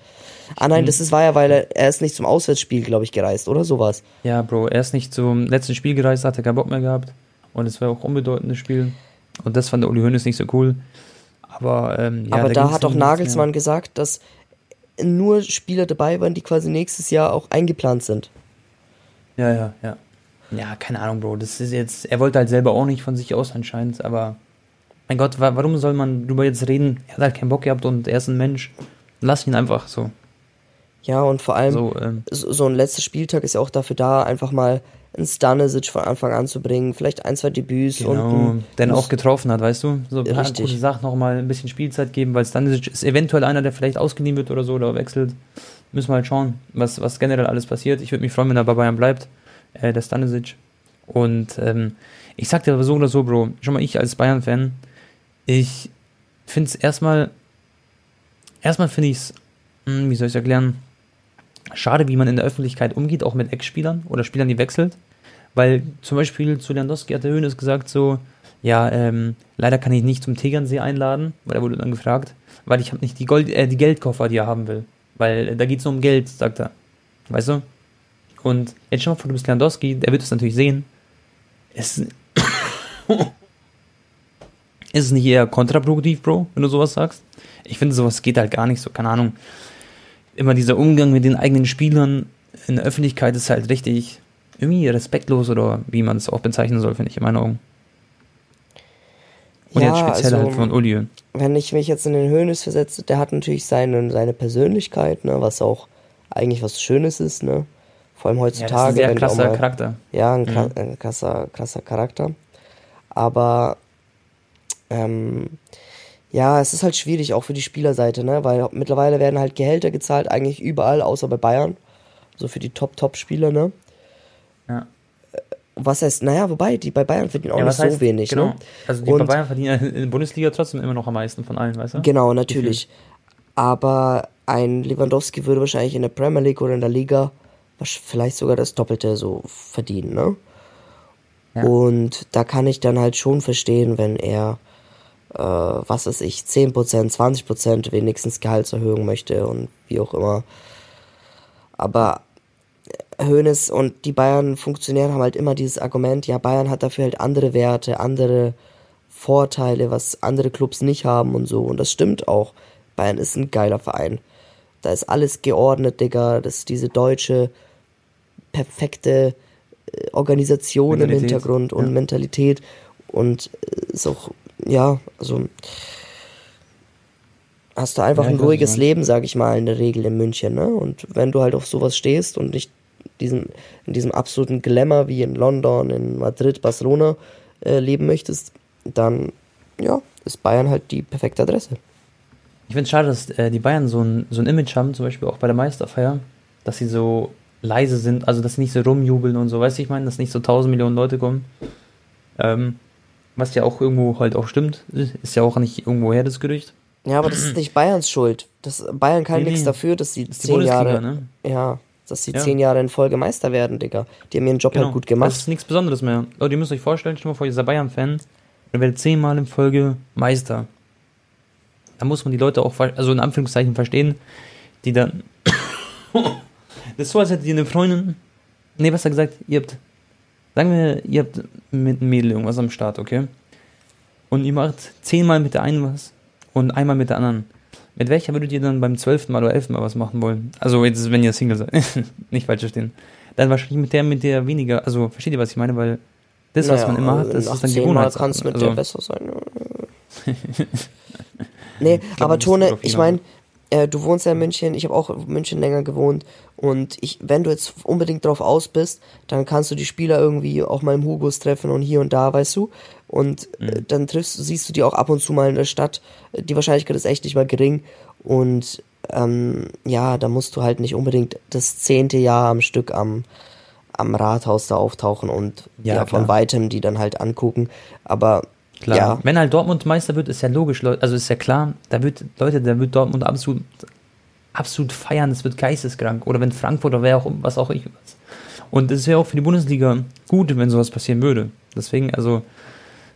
Ah nein, das ist, war ja, weil er, er ist nicht zum Auswärtsspiel, glaube ich, gereist, oder sowas. Ja, Bro, er ist nicht zum letzten Spiel gereist, hatte keinen Bock mehr gehabt. Und es war auch unbedeutendes Spiel. Und das fand der Uli Hönes nicht so cool. Aber, ähm, ja, Aber da, da hat doch Nagelsmann gesagt, dass nur Spieler dabei waren, die quasi nächstes Jahr auch eingeplant sind. Ja, ja, ja. Ja, keine Ahnung, Bro. Das ist jetzt, er wollte halt selber auch nicht von sich aus anscheinend, aber mein Gott, warum soll man drüber jetzt reden? Er hat halt keinen Bock gehabt und er ist ein Mensch. Lass ihn einfach so. Ja, und vor allem, so, ähm, so ein letzter Spieltag ist ja auch dafür da, einfach mal einen Stanisic von Anfang an zu bringen, vielleicht ein, zwei Debüts genau, und den auch getroffen hat, weißt du? So ein paar richtig. gute Sachen nochmal ein bisschen Spielzeit geben, weil Stanisic ist eventuell einer, der vielleicht ausgeliehen wird oder so oder wechselt. Müssen wir halt schauen, was, was generell alles passiert. Ich würde mich freuen, wenn er bei Bayern bleibt, äh, der Stanisic. Und ähm, ich sag dir aber so oder so, Bro, schon mal ich als Bayern-Fan, ich finde es erstmal, erstmal finde ich es, hm, wie soll ich es erklären, schade, wie man in der Öffentlichkeit umgeht, auch mit Ex-Spielern oder Spielern, die wechselt. Weil zum Beispiel zu Lewandowski hat der Hönes gesagt so, ja, ähm, leider kann ich nicht zum Tegernsee einladen, weil er wurde dann gefragt, weil ich habe nicht die, Gold, äh, die Geldkoffer, die er haben will. Weil äh, da geht es nur um Geld, sagt er. Weißt du? Und jetzt schau mal vor, du bist Lewandowski, der wird es natürlich sehen. Es ist es nicht eher kontraproduktiv, Bro, wenn du sowas sagst? Ich finde, sowas geht halt gar nicht so, keine Ahnung. Immer dieser Umgang mit den eigenen Spielern in der Öffentlichkeit ist halt richtig irgendwie respektlos oder wie man es auch bezeichnen soll, finde ich in meinen Augen. Und ja, jetzt speziell also, halt von Uli. Wenn ich mich jetzt in den Höhnes versetze, der hat natürlich seine, seine Persönlichkeit, ne, was auch eigentlich was Schönes ist, ne? Vor allem heutzutage. Ja, das ist ein sehr krasser mal, Charakter. Ja, ein, mhm. ein krasser, krasser Charakter. Aber ähm, ja, es ist halt schwierig, auch für die Spielerseite, ne? Weil mittlerweile werden halt Gehälter gezahlt, eigentlich überall, außer bei Bayern. So für die Top-Top-Spieler, ne? Ja. Äh, was heißt, naja, wobei, die bei Bayern verdienen auch ja, nicht heißt, so wenig, genau. ne? Also die Und, bei Bayern verdienen in der Bundesliga trotzdem immer noch am meisten von allen, weißt du? Genau, natürlich. Aber ein Lewandowski würde wahrscheinlich in der Premier League oder in der Liga vielleicht sogar das Doppelte so verdienen, ne? Ja. Und da kann ich dann halt schon verstehen, wenn er äh, was weiß ich, 10%, 20% wenigstens Gehaltserhöhung möchte und wie auch immer. Aber Hoeneß und die Bayern-Funktionäre haben halt immer dieses Argument, ja, Bayern hat dafür halt andere Werte, andere Vorteile, was andere Clubs nicht haben und so. Und das stimmt auch. Bayern ist ein geiler Verein. Da ist alles geordnet, Digga. Das ist diese deutsche, perfekte äh, Organisation Mentalität, im Hintergrund und ja. Mentalität. Und äh, ist auch ja, also hast du einfach ja, ein ruhiges Leben, sag ich mal, in der Regel in München, ne? Und wenn du halt auf sowas stehst und nicht diesen, in diesem absoluten Glamour wie in London, in Madrid, Barcelona äh, leben möchtest, dann ja, ist Bayern halt die perfekte Adresse. Ich finde es schade, dass äh, die Bayern so ein, so ein Image haben, zum Beispiel auch bei der Meisterfeier, dass sie so leise sind, also dass sie nicht so rumjubeln und so, weißt du, ich meine, dass nicht so tausend Millionen Leute kommen. Ähm, was ja auch irgendwo halt auch stimmt, ist ja auch nicht irgendwo her, das Gerücht. Ja, aber das ist nicht Bayerns Schuld. Das, Bayern kann nee, nichts dafür, dass sie zehn Jahre. Ne? Ja, dass sie ja. zehn Jahre in Folge Meister werden, Digga. Die haben ihren Job halt genau. halt gut gemacht. Das ist nichts Besonderes mehr. Leute, ihr müsst euch vorstellen, schon mal vor, ihr seid Bayern-Fan, ihr werdet zehnmal in Folge Meister. Da muss man die Leute auch, also in Anführungszeichen verstehen, die dann. das ist so, als hättet ihr eine Freundin. Nee, was hat gesagt? Ihr habt. Sagen wir, ihr habt mit einem Mädel irgendwas am Start, okay? Und ihr macht zehnmal mit der einen was und einmal mit der anderen. Mit welcher würdet ihr dann beim zwölften Mal oder elften Mal was machen wollen? Also jetzt, wenn ihr Single seid. Nicht falsch verstehen. Dann wahrscheinlich mit der, mit der weniger. Also versteht ihr, was ich meine? Weil das, naja, was man immer hat, das ist dann Gewohnheit. kann es mit also. der besser sein. nee, glaub, aber Tone, ich meine, äh, du wohnst ja in München, ich habe auch in München länger gewohnt und ich, wenn du jetzt unbedingt drauf aus bist, dann kannst du die Spieler irgendwie auch mal im Hugos treffen und hier und da, weißt du? Und äh, mhm. dann triffst, siehst du die auch ab und zu mal in der Stadt. Die Wahrscheinlichkeit ist echt nicht mal gering. Und ähm, ja, da musst du halt nicht unbedingt das zehnte Jahr am Stück am, am Rathaus da auftauchen und ja, ja von weitem die dann halt angucken. Aber Klar. Ja. Wenn halt Dortmund Meister wird, ist ja logisch, also ist ja klar, da wird, Leute, da wird Dortmund absolut, absolut feiern, es wird geisteskrank. Oder wenn Frankfurt oder wer auch, was auch ich. Und es wäre auch für die Bundesliga gut, wenn sowas passieren würde. Deswegen, also,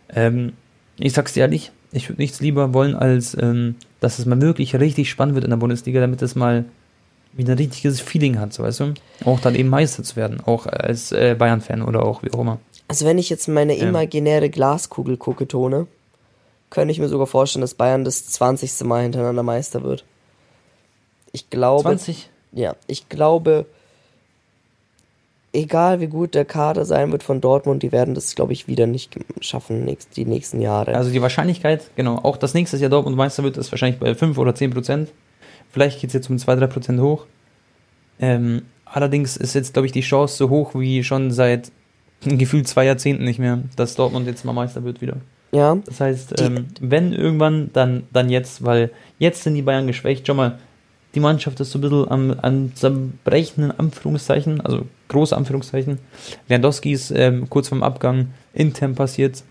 ähm, ich sag's dir ehrlich, ich würde nichts lieber wollen, als ähm, dass es mal wirklich richtig spannend wird in der Bundesliga, damit es mal wieder ein richtiges Feeling hat, so weißt du? Auch dann eben Meister zu werden, auch als äh, Bayern-Fan oder auch wie auch immer. Also wenn ich jetzt meine imaginäre Glaskugel gucke, Tone, könnte ich mir sogar vorstellen, dass Bayern das 20. Mal hintereinander Meister wird. Ich glaube. 20? Ja, ich glaube, egal wie gut der Kader sein wird von Dortmund, die werden das, glaube ich, wieder nicht schaffen, die nächsten Jahre. Also die Wahrscheinlichkeit, genau, auch das nächste Jahr Dortmund Meister wird, ist wahrscheinlich bei 5 oder 10 Prozent. Vielleicht geht es jetzt um 2, 3 Prozent hoch. Ähm, allerdings ist jetzt, glaube ich, die Chance so hoch wie schon seit gefühlt zwei Jahrzehnten nicht mehr, dass Dortmund jetzt mal Meister wird wieder. Ja. Das heißt, ähm, wenn irgendwann, dann, dann jetzt, weil jetzt sind die Bayern geschwächt. Schau mal, die Mannschaft ist so ein bisschen am, am zerbrechen, in Anführungszeichen, also große Anführungszeichen. Lewandowski ist ähm, kurz vorm Abgang, intern passiert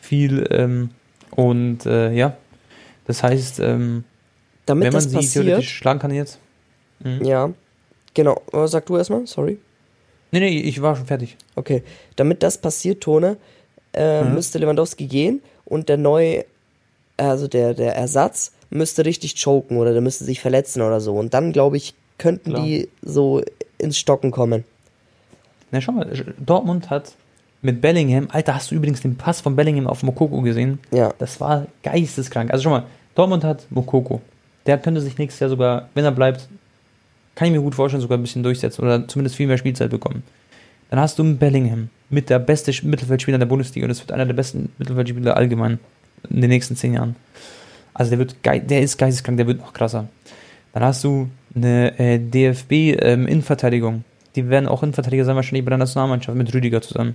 viel ähm, und äh, ja, das heißt, ähm, Damit wenn man sie passiert, theoretisch schlagen kann jetzt. Mhm. Ja, genau. Sag du erstmal, sorry. Nee, nee, ich war schon fertig. Okay, damit das passiert, Tone, äh, mhm. müsste Lewandowski gehen und der neue, also der, der Ersatz müsste richtig choken oder der müsste sich verletzen oder so. Und dann, glaube ich, könnten Klar. die so ins Stocken kommen. Na, schau mal, Dortmund hat mit Bellingham, Alter, hast du übrigens den Pass von Bellingham auf Mokoko gesehen? Ja. Das war geisteskrank. Also schau mal, Dortmund hat Mokoko. Der könnte sich nächstes Jahr sogar, wenn er bleibt, kann ich mir gut vorstellen, sogar ein bisschen durchsetzen oder zumindest viel mehr Spielzeit bekommen. Dann hast du einen Bellingham mit der beste Mittelfeldspieler der Bundesliga und das wird einer der besten Mittelfeldspieler allgemein in den nächsten zehn Jahren. Also der wird der ist geisteskrank, der wird noch krasser. Dann hast du eine äh, DFB ähm, Innenverteidigung. Die werden auch Innenverteidiger sein, wahrscheinlich bei der Nationalmannschaft mit Rüdiger zusammen.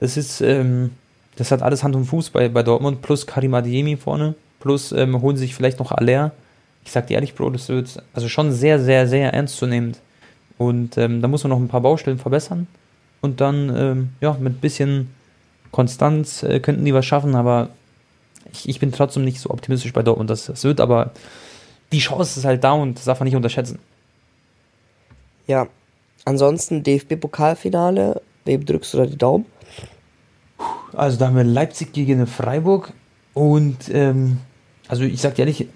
Das ist, ähm, das hat alles Hand und Fuß bei, bei Dortmund, plus Karim Adiemi vorne, plus ähm, holen sich vielleicht noch Aller. Ich sag dir ehrlich, Bro, das wird also schon sehr, sehr, sehr ernstzunehmend. Und ähm, da muss man noch ein paar Baustellen verbessern. Und dann, ähm, ja, mit ein bisschen Konstanz äh, könnten die was schaffen, aber ich, ich bin trotzdem nicht so optimistisch bei Dortmund, dass das wird, aber die Chance ist halt da und das darf man nicht unterschätzen. Ja, ansonsten DFB-Pokalfinale, wem drückst du da die Daumen? Also da haben wir Leipzig gegen Freiburg und ähm, also ich sag dir ehrlich,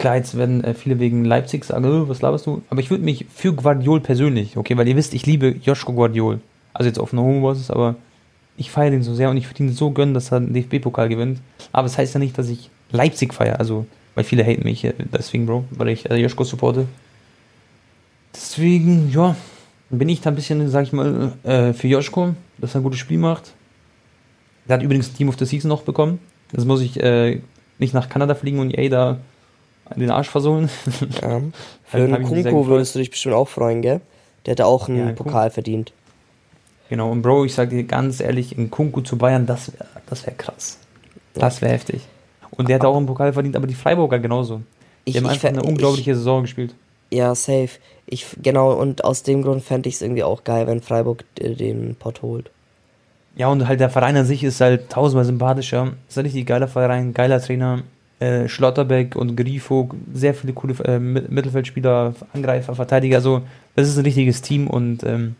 klar, jetzt werden äh, viele wegen Leipzig sagen, oh, was laberst du? Aber ich würde mich für Guardiol persönlich, okay, weil ihr wisst, ich liebe Joschko Guardiol. Also jetzt auf einer hohen Basis, aber ich feiere den so sehr und ich würde ihn so gönnen, dass er den DFB-Pokal gewinnt. Aber es das heißt ja nicht, dass ich Leipzig feiere. Also, weil viele haten mich äh, deswegen, Bro, weil ich äh, Joschko supporte. Deswegen, ja, bin ich da ein bisschen, sag ich mal, äh, für Joschko, dass er ein gutes Spiel macht. Der hat übrigens Team of the Season noch bekommen. Das muss ich äh, nicht nach Kanada fliegen und EA da den Arsch versohlen. Ja. Für den Kunku würdest du dich bestimmt auch freuen, gell? Der hätte auch einen ja, Pokal Kunku. verdient. Genau, und Bro, ich sag dir ganz ehrlich, in Kunku zu Bayern, das wäre das wär krass. Das wäre heftig. Und der hat auch einen Pokal verdient, aber die Freiburger genauso. Ich, die haben einfach eine unglaubliche ich, Saison gespielt. Ja, safe. Ich, genau, und aus dem Grund fände ich es irgendwie auch geil, wenn Freiburg den Pott holt. Ja, und halt der Verein an sich ist halt tausendmal sympathischer. Ist ein richtig geiler Verein, geiler Trainer. Äh, Schlotterbeck und Grifo, sehr viele coole äh, Mittelfeldspieler, Angreifer, Verteidiger. Also, das ist ein richtiges Team und ähm,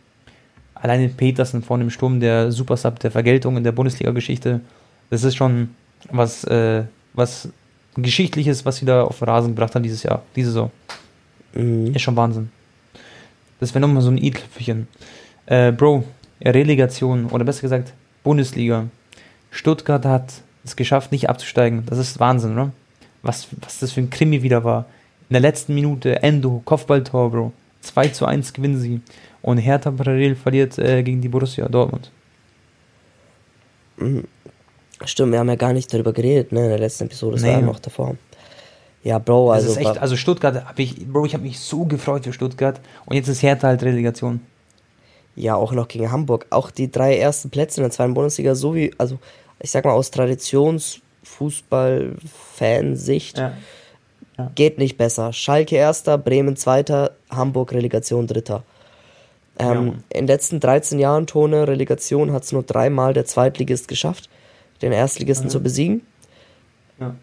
alleine Petersen vor dem Sturm, der Supersub der Vergeltung in der Bundesliga-Geschichte, das ist schon was, äh, was Geschichtliches, was sie da auf den Rasen gebracht haben dieses Jahr, diese Saison. Mhm. Ist schon Wahnsinn. Das wäre nochmal so ein i-Tüpfelchen. Äh, Bro, Relegation oder besser gesagt Bundesliga. Stuttgart hat es geschafft, nicht abzusteigen. Das ist Wahnsinn, oder? Was, was das für ein Krimi wieder war. In der letzten Minute, Endo, Kopfballtor, Bro. 2 zu 1 gewinnen sie. Und Hertha parallel verliert äh, gegen die Borussia Dortmund. Mhm. Stimmt, wir haben ja gar nicht darüber geredet, ne, in der letzten Episode. Das nee. war ja noch davor. Ja, Bro, also. Das ist echt, also Stuttgart, hab ich, Bro, ich habe mich so gefreut für Stuttgart. Und jetzt ist Hertha halt Relegation. Ja, auch noch gegen Hamburg. Auch die drei ersten Plätze in der zweiten Bundesliga, so wie, also ich sag mal aus Traditionsfußball-Fansicht, ja. ja. geht nicht besser. Schalke erster, Bremen zweiter, Hamburg Relegation dritter. Ähm, ja. In den letzten 13 Jahren Tone Relegation hat es nur dreimal der Zweitligist geschafft, den Erstligisten zu besiegen. Ja.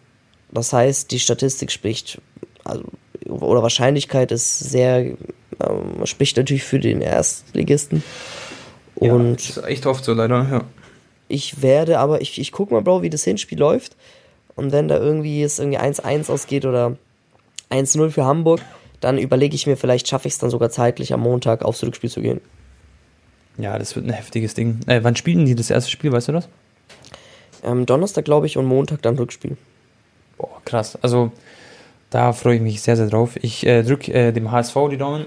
Das heißt, die Statistik spricht, also, oder Wahrscheinlichkeit ist sehr, ähm, spricht natürlich für den Erstligisten. Und ja, ist echt oft so leider, ja. Ich werde aber, ich, ich guck mal, Bro, wie das Hinspiel läuft. Und wenn da irgendwie es irgendwie 1-1 ausgeht oder 1-0 für Hamburg, dann überlege ich mir, vielleicht schaffe ich es dann sogar zeitlich am Montag aufs Rückspiel zu gehen. Ja, das wird ein heftiges Ding. Äh, wann spielen die das erste Spiel, weißt du das? Ähm, Donnerstag, glaube ich, und Montag dann Rückspiel. Boah, krass. Also, da freue ich mich sehr, sehr drauf. Ich äh, drücke äh, dem HSV die Daumen,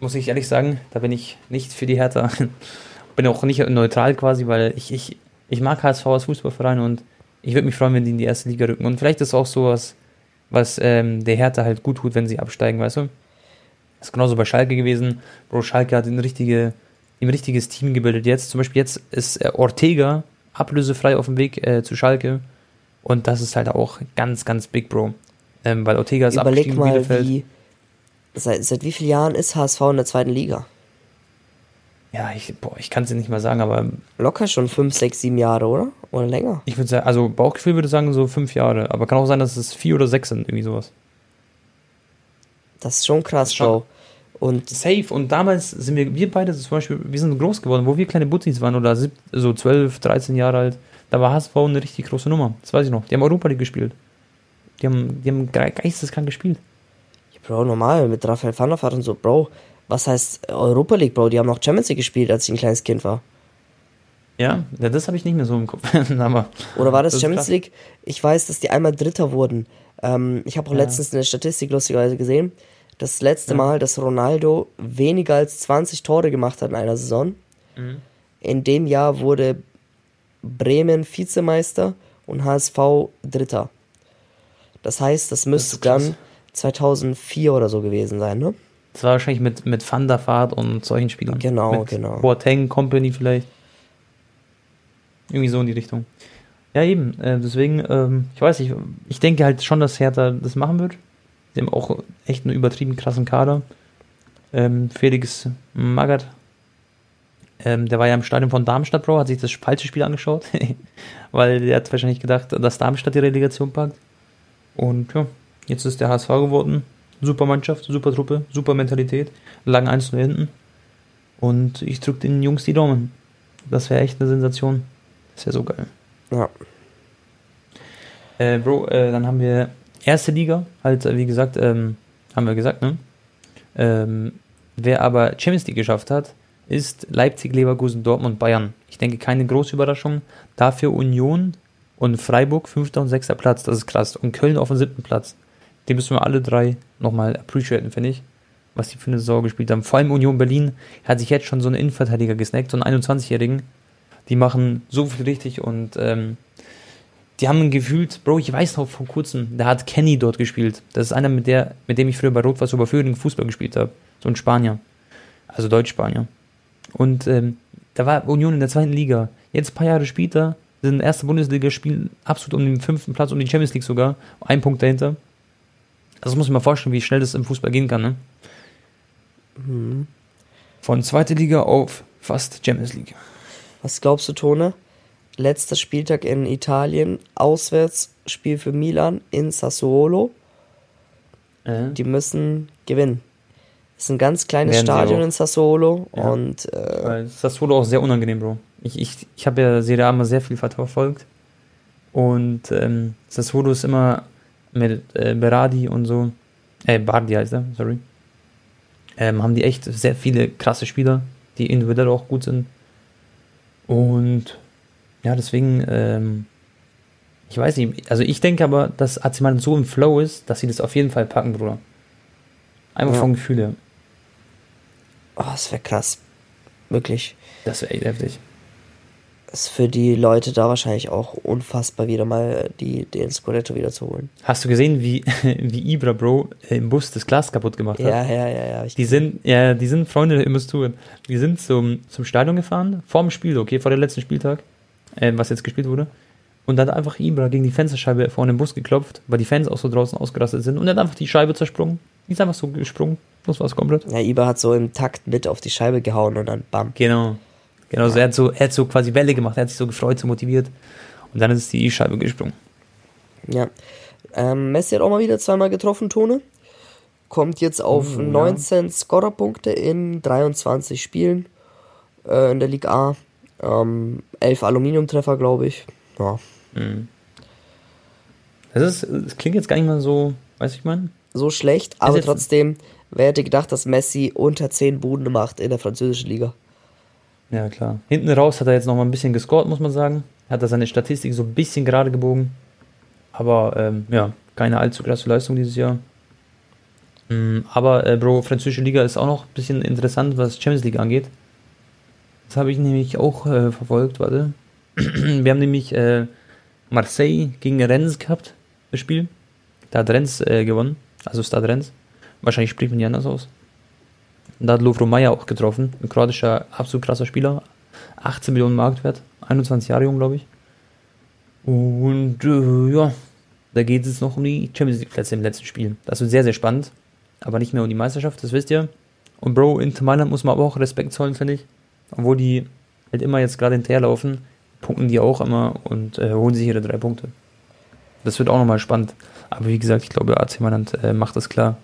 muss ich ehrlich sagen. Da bin ich nicht für die Hertha. bin auch nicht neutral quasi, weil ich, ich, ich mag HSV als Fußballverein und ich würde mich freuen, wenn die in die erste Liga rücken. Und vielleicht ist auch sowas, was ähm, der Hertha halt gut tut, wenn sie absteigen, weißt du? Das ist genauso bei Schalke gewesen. Bro, Schalke hat ein, richtige, ein richtiges Team gebildet jetzt. Zum Beispiel jetzt ist äh, Ortega ablösefrei auf dem Weg äh, zu Schalke. Und das ist halt auch ganz, ganz big, Bro. Ähm, weil Ortega ist Überleg mal, Bielefeld. wie, seit, seit wie vielen Jahren ist HSV in der zweiten Liga? Ja, ich, ich kann es dir nicht mal sagen, aber. Locker schon fünf, sechs, sieben Jahre, oder? Oder länger? Ich würde sagen, also Bauchgefühl würde sagen so fünf Jahre, aber kann auch sein, dass es vier oder sechs sind, irgendwie sowas. Das ist schon krass, Bro. Und safe. Und damals sind wir, wir beide zum Beispiel, wir sind groß geworden, wo wir kleine Butzis waren oder so 12, 13 Jahre alt. Da war HSV eine richtig große Nummer. Das weiß ich noch. Die haben Europa League gespielt. Die haben, die haben geisteskrank gespielt. Ja, Bro, normal, mit Raphael van der Vaart und so, Bro. Was heißt Europa League, Bro? Die haben noch Champions League gespielt, als ich ein kleines Kind war. Ja, das habe ich nicht mehr so im Kopf. Oder war das, das Champions League? Ich weiß, dass die einmal Dritter wurden. Ähm, ich habe auch ja. letztens eine Statistik lustigerweise gesehen. Das letzte ja. Mal, dass Ronaldo weniger als 20 Tore gemacht hat in einer Saison. Mhm. In dem Jahr wurde Bremen Vizemeister und HSV Dritter. Das heißt, das müsste das dann 2004 oder so gewesen sein, ne? Das war wahrscheinlich mit, mit Van der Vaart und solchen Spielern. Genau, mit genau. Boateng, Company vielleicht. Irgendwie so in die Richtung. Ja, eben. Äh, deswegen, ähm, ich weiß nicht, ich denke halt schon, dass Hertha das machen wird. Sie haben auch echt einen übertrieben krassen Kader. Ähm, Felix Magath, ähm, der war ja im Stadion von Darmstadt, Bro, hat sich das falsche Spiel angeschaut, weil der hat wahrscheinlich gedacht, dass Darmstadt die Relegation packt. Und ja, jetzt ist der HSV geworden. Super Mannschaft, super Truppe, super Mentalität. Lang 1 zu hinten. Und ich drücke den Jungs die Daumen. Das wäre echt eine Sensation. Das wäre so geil. Ja. Äh, Bro, äh, dann haben wir erste Liga, halt, wie gesagt, ähm, haben wir gesagt, ne? Ähm, wer aber Champions League geschafft hat, ist Leipzig, Leverkusen, Dortmund, Bayern. Ich denke, keine große Überraschung. Dafür Union und Freiburg, fünfter und sechster Platz. Das ist krass. Und Köln auf dem siebten Platz die müssen wir alle drei nochmal appreciaten, finde ich. Was die für eine Saison gespielt haben. Vor allem Union Berlin hat sich jetzt schon so einen Innenverteidiger gesnackt, so einen 21-Jährigen. Die machen so viel richtig und ähm, die haben gefühlt, Bro, ich weiß noch vor kurzem, da hat Kenny dort gespielt. Das ist einer, mit, der, mit dem ich früher bei Rot-Weiß Oberföhring Fußball gespielt habe. So ein Spanier. Also Deutsch-Spanier. Und ähm, da war Union in der zweiten Liga. Jetzt ein paar Jahre später sind erste Bundesliga spielen absolut um den fünften Platz, um die Champions League sogar. Ein Punkt dahinter. Also das muss man mal vorstellen, wie schnell das im Fußball gehen kann, ne? Mhm. Von zweite Liga auf fast Champions League. Was glaubst du, Tone? Letzter Spieltag in Italien, Auswärtsspiel für Milan in Sassuolo. Äh. Die müssen gewinnen. Es ist ein ganz kleines Werden Stadion in Sassuolo ja. und äh, Sassuolo auch sehr unangenehm, Bro. Ich, ich, ich habe ja Serie A immer sehr viel verfolgt und ähm, Sassuolo ist immer mit äh, Berardi und so, äh, Bardi heißt er, sorry, ähm, haben die echt sehr viele krasse Spieler, die individuell auch gut sind und ja, deswegen, ähm, ich weiß nicht, also ich denke aber, dass AC Mailand so im Flow ist, dass sie das auf jeden Fall packen, Bruder. Einfach ja. vom Gefühl her. Oh, das wäre krass. Wirklich. Das wäre echt heftig. Ist für die Leute da wahrscheinlich auch unfassbar, wieder mal die, den Scudetto wieder zu holen. Hast du gesehen, wie, wie Ibra, Bro, im Bus das Glas kaputt gemacht hat? Ja, ja, ja, ja. Die sind, ja, die sind Freunde der Immosturen. Die sind zum, zum Stadion gefahren, vor dem Spiel, okay, vor dem letzten Spieltag, äh, was jetzt gespielt wurde. Und dann hat einfach Ibra gegen die Fensterscheibe vorne im Bus geklopft, weil die Fans auch so draußen ausgerastet sind. Und er hat einfach die Scheibe zersprungen. Die ist einfach so gesprungen. Das war's komplett. Ja, Iber hat so im Takt mit auf die Scheibe gehauen und dann bam. Genau. Genau, ja. so, er, hat so, er hat so quasi Welle gemacht, er hat sich so gefreut, so motiviert. Und dann ist die Scheibe gesprungen. Ja. Ähm, Messi hat auch mal wieder zweimal getroffen, Tone. Kommt jetzt auf oh, 19 ja. Scorerpunkte in 23 Spielen äh, in der Liga A. Ähm, 11 Aluminiumtreffer, glaube ich. Ja. Mhm. Das, ist, das klingt jetzt gar nicht mal so, weiß ich mal so schlecht, aber trotzdem, wer hätte gedacht, dass Messi unter 10 Buden macht in der französischen Liga? Ja, klar. Hinten raus hat er jetzt noch mal ein bisschen gescored, muss man sagen. Hat er seine Statistik so ein bisschen gerade gebogen. Aber ähm, ja, keine allzu krasse Leistung dieses Jahr. Mhm, aber, äh, Bro, französische Liga ist auch noch ein bisschen interessant, was Champions League angeht. Das habe ich nämlich auch äh, verfolgt, warte. Wir haben nämlich äh, Marseille gegen Rennes gehabt, das Spiel. Da hat Rennes äh, gewonnen also Stadrenz. Wahrscheinlich spricht man die anders aus. Und da hat Lovro Meyer auch getroffen, ein kroatischer, absolut krasser Spieler. 18 Millionen Marktwert, 21 Jahre jung, glaube ich. Und äh, ja, da geht es noch um die Champions League Plätze im letzten Spiel. Das wird sehr, sehr spannend. Aber nicht mehr um die Meisterschaft, das wisst ihr. Und Bro, in Mailand muss man aber auch Respekt zollen, finde ich. Obwohl die halt immer jetzt gerade hinterherlaufen, punkten die auch immer und äh, holen sich ihre drei Punkte. Das wird auch nochmal spannend. Aber wie gesagt, ich glaube, AC Mailand äh, macht das klar.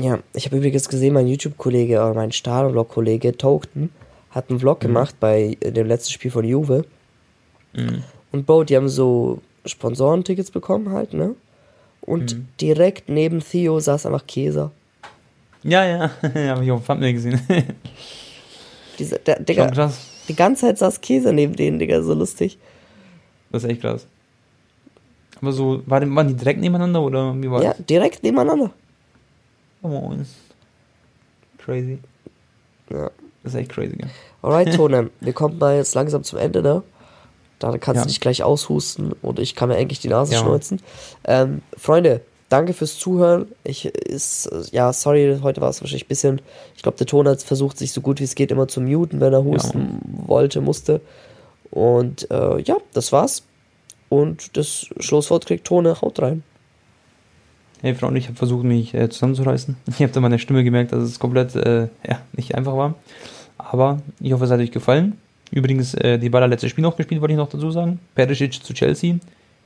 Ja, ich habe übrigens gesehen, mein YouTube-Kollege, oder mein Stadionblog-Kollege Token hat einen Vlog mhm. gemacht bei äh, dem letzten Spiel von Juve. Mhm. Und Bo, die haben so Sponsorentickets bekommen halt, ne? Und mhm. direkt neben Theo saß einfach Käser. Ja, ja, habe ich auf dem Thumbnail gesehen. Diese, der, Digga, krass. Die ganze Zeit saß Käse neben denen, Digga, so lustig. Das ist echt krass. Aber so, waren die direkt nebeneinander oder wie war Ja, das? direkt nebeneinander. Oh, crazy. Ja. Das ist echt crazy, ja. Alright, Tone, wir kommen da jetzt langsam zum Ende, ne? Da kannst ja. du dich gleich aushusten und ich kann mir eigentlich die Nase ja. schneuzen. Ähm, Freunde, danke fürs Zuhören. Ich ist, ja, sorry, heute war es wahrscheinlich ein bisschen. Ich glaube, der Ton hat versucht, sich so gut wie es geht immer zu muten, wenn er husten ja. wollte, musste. Und äh, ja, das war's. Und das Schlusswort kriegt Tone, haut rein. Hey Freunde, ich habe versucht, mich äh, zusammenzureißen. Ich habe da meine Stimme gemerkt, dass es komplett äh, ja, nicht einfach war. Aber ich hoffe, es hat euch gefallen. Übrigens, äh, die Baller letzte Spiel noch gespielt, wollte ich noch dazu sagen. Perisic zu Chelsea,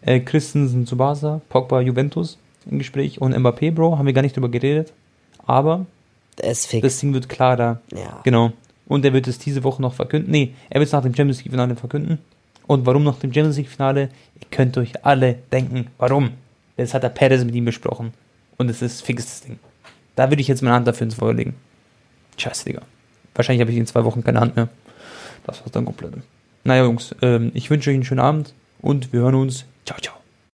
äh, Christensen zu Barca, Pogba Juventus im Gespräch und Mbappé, Bro, haben wir gar nicht drüber geredet. Aber das Ding wird klarer. Ja. Genau. Und er wird es diese Woche noch verkünden. Nee, er wird es nach dem Champions League-Finale verkünden. Und warum nach dem Champions League-Finale? Ihr könnt euch alle denken, warum. Das hat der Perez mit ihm besprochen. Und es ist fixes Ding. Da würde ich jetzt meine Hand dafür ins Feuer legen. Scheiße, Digga. Wahrscheinlich habe ich in zwei Wochen keine Hand mehr. Das war's dann komplett. Naja, Jungs, ähm, ich wünsche euch einen schönen Abend und wir hören uns. Ciao, ciao.